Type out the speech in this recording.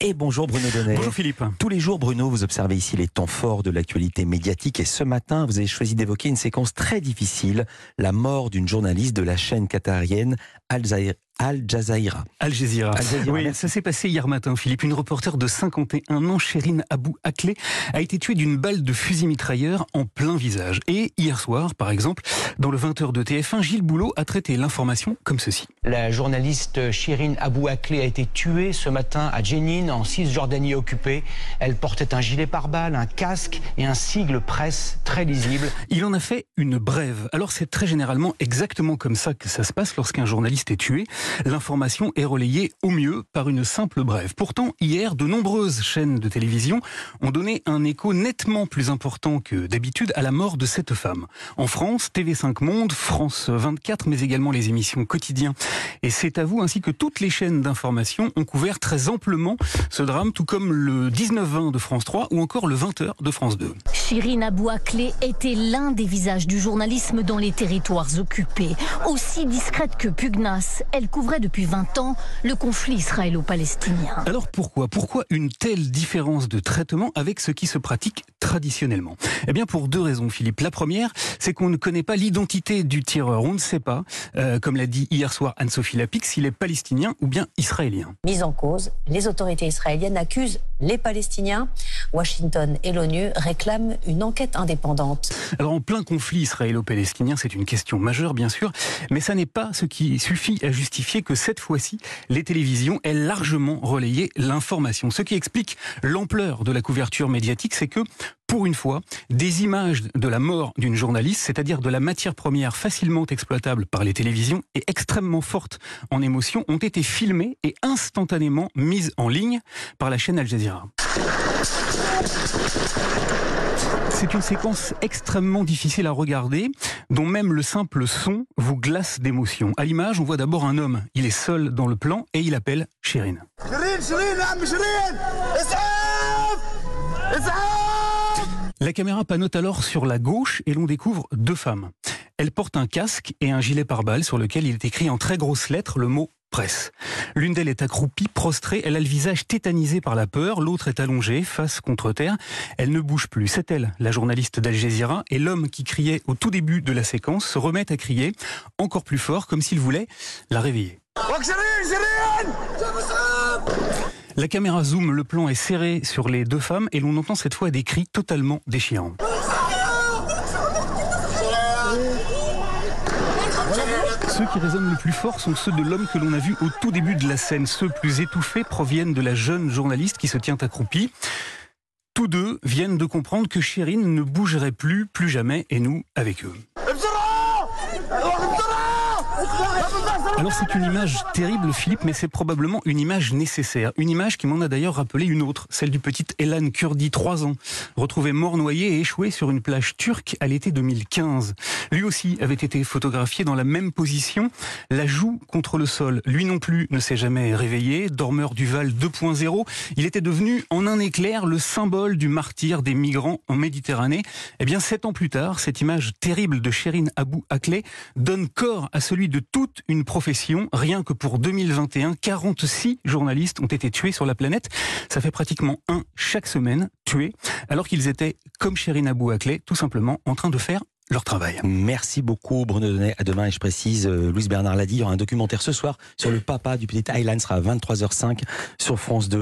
Et bonjour Bruno Donnet. Bonjour Philippe. Tous les jours, Bruno, vous observez ici les temps forts de l'actualité médiatique et ce matin, vous avez choisi d'évoquer une séquence très difficile, la mort d'une journaliste de la chaîne qatarienne Al Al Jazeera. Al Jazeera. oui, ça s'est passé hier matin, Philippe. Une reporter de 51 ans, Sherine Abou Akleh, a été tuée d'une balle de fusil mitrailleur en plein visage. Et hier soir, par exemple, dans le 20h de TF1, Gilles Boulot a traité l'information comme ceci. La journaliste Sherine Abou Akleh a été tuée ce matin à Jenin, en Cisjordanie occupée. Elle portait un gilet pare-balles, un casque et un sigle presse très lisible. Il en a fait une brève. Alors c'est très généralement exactement comme ça que ça se passe lorsqu'un journaliste est tué. L'information est relayée au mieux par une simple brève. Pourtant, hier, de nombreuses chaînes de télévision ont donné un écho nettement plus important que d'habitude à la mort de cette femme. En France, TV5 Monde, France 24, mais également les émissions quotidiens et C'est à vous, ainsi que toutes les chaînes d'information ont couvert très amplement ce drame, tout comme le 19-20 de France 3 ou encore le 20h de France 2. Chirine Abouaklé était l'un des visages du journalisme dans les territoires occupés. Aussi discrète que pugnace, elle couvrait depuis 20 ans le conflit israélo-palestinien. Alors pourquoi Pourquoi une telle différence de traitement avec ce qui se pratique traditionnellement? Eh bien pour deux raisons, Philippe. La première, c'est qu'on ne connaît pas l'identité du tireur. On ne sait pas, euh, comme l'a dit hier soir Anne-Sophie Lapix, s'il est palestinien ou bien israélien. Mise en cause, les autorités israéliennes accusent les Palestiniens. Washington et l'ONU réclament une enquête indépendante. Alors en plein conflit israélo-palestinien, c'est une question majeure bien sûr, mais ça n'est pas ce qui suffit à justifier que cette fois-ci, les télévisions aient largement relayé l'information. Ce qui explique l'ampleur de la couverture médiatique, c'est que pour une fois, des images de la mort d'une journaliste, c'est-à-dire de la matière première facilement exploitable par les télévisions et extrêmement forte en émotion, ont été filmées et instantanément mises en ligne par la chaîne Al Jazeera. C'est une séquence extrêmement difficile à regarder, dont même le simple son vous glace d'émotion. À l'image, on voit d'abord un homme. Il est seul dans le plan et il appelle Chérine. La caméra panote alors sur la gauche et l'on découvre deux femmes. Elles portent un casque et un gilet pare-balles sur lequel il est écrit en très grosses lettres le mot presse. L'une d'elles est accroupie, prostrée, elle a le visage tétanisé par la peur, l'autre est allongée, face contre terre, elle ne bouge plus. C'est elle, la journaliste d'Al Jazeera, et l'homme qui criait au tout début de la séquence se remet à crier encore plus fort, comme s'il voulait la réveiller. La caméra zoom, le plan est serré sur les deux femmes et l'on entend cette fois des cris totalement déchirants. Ceux qui résonnent le plus fort sont ceux de l'homme que l'on a vu au tout début de la scène. Ceux plus étouffés proviennent de la jeune journaliste qui se tient accroupie. Tous deux viennent de comprendre que Chérine ne bougerait plus, plus jamais, et nous avec eux. Alors c'est une image terrible, Philippe, mais c'est probablement une image nécessaire. Une image qui m'en a d'ailleurs rappelé une autre, celle du petit Elan Kurdi, 3 ans, retrouvé mort noyé et échoué sur une plage turque à l'été 2015. Lui aussi avait été photographié dans la même position, la joue contre le sol. Lui non plus ne s'est jamais réveillé, dormeur du Val 2.0. Il était devenu en un éclair le symbole du martyr des migrants en Méditerranée. Eh bien, sept ans plus tard, cette image terrible de Sherine Abou Akleh donne corps à celui de toute une profession. Rien que pour 2021, 46 journalistes ont été tués sur la planète. Ça fait pratiquement un chaque semaine tués, alors qu'ils étaient, comme Sherine Abou tout simplement en train de faire leur travail. Merci beaucoup Bruno Donnet. À demain et je précise, euh, Louise Bernard l'a dit, il y aura un documentaire ce soir sur le papa du petit Highland, sera à 23h05 sur France 2.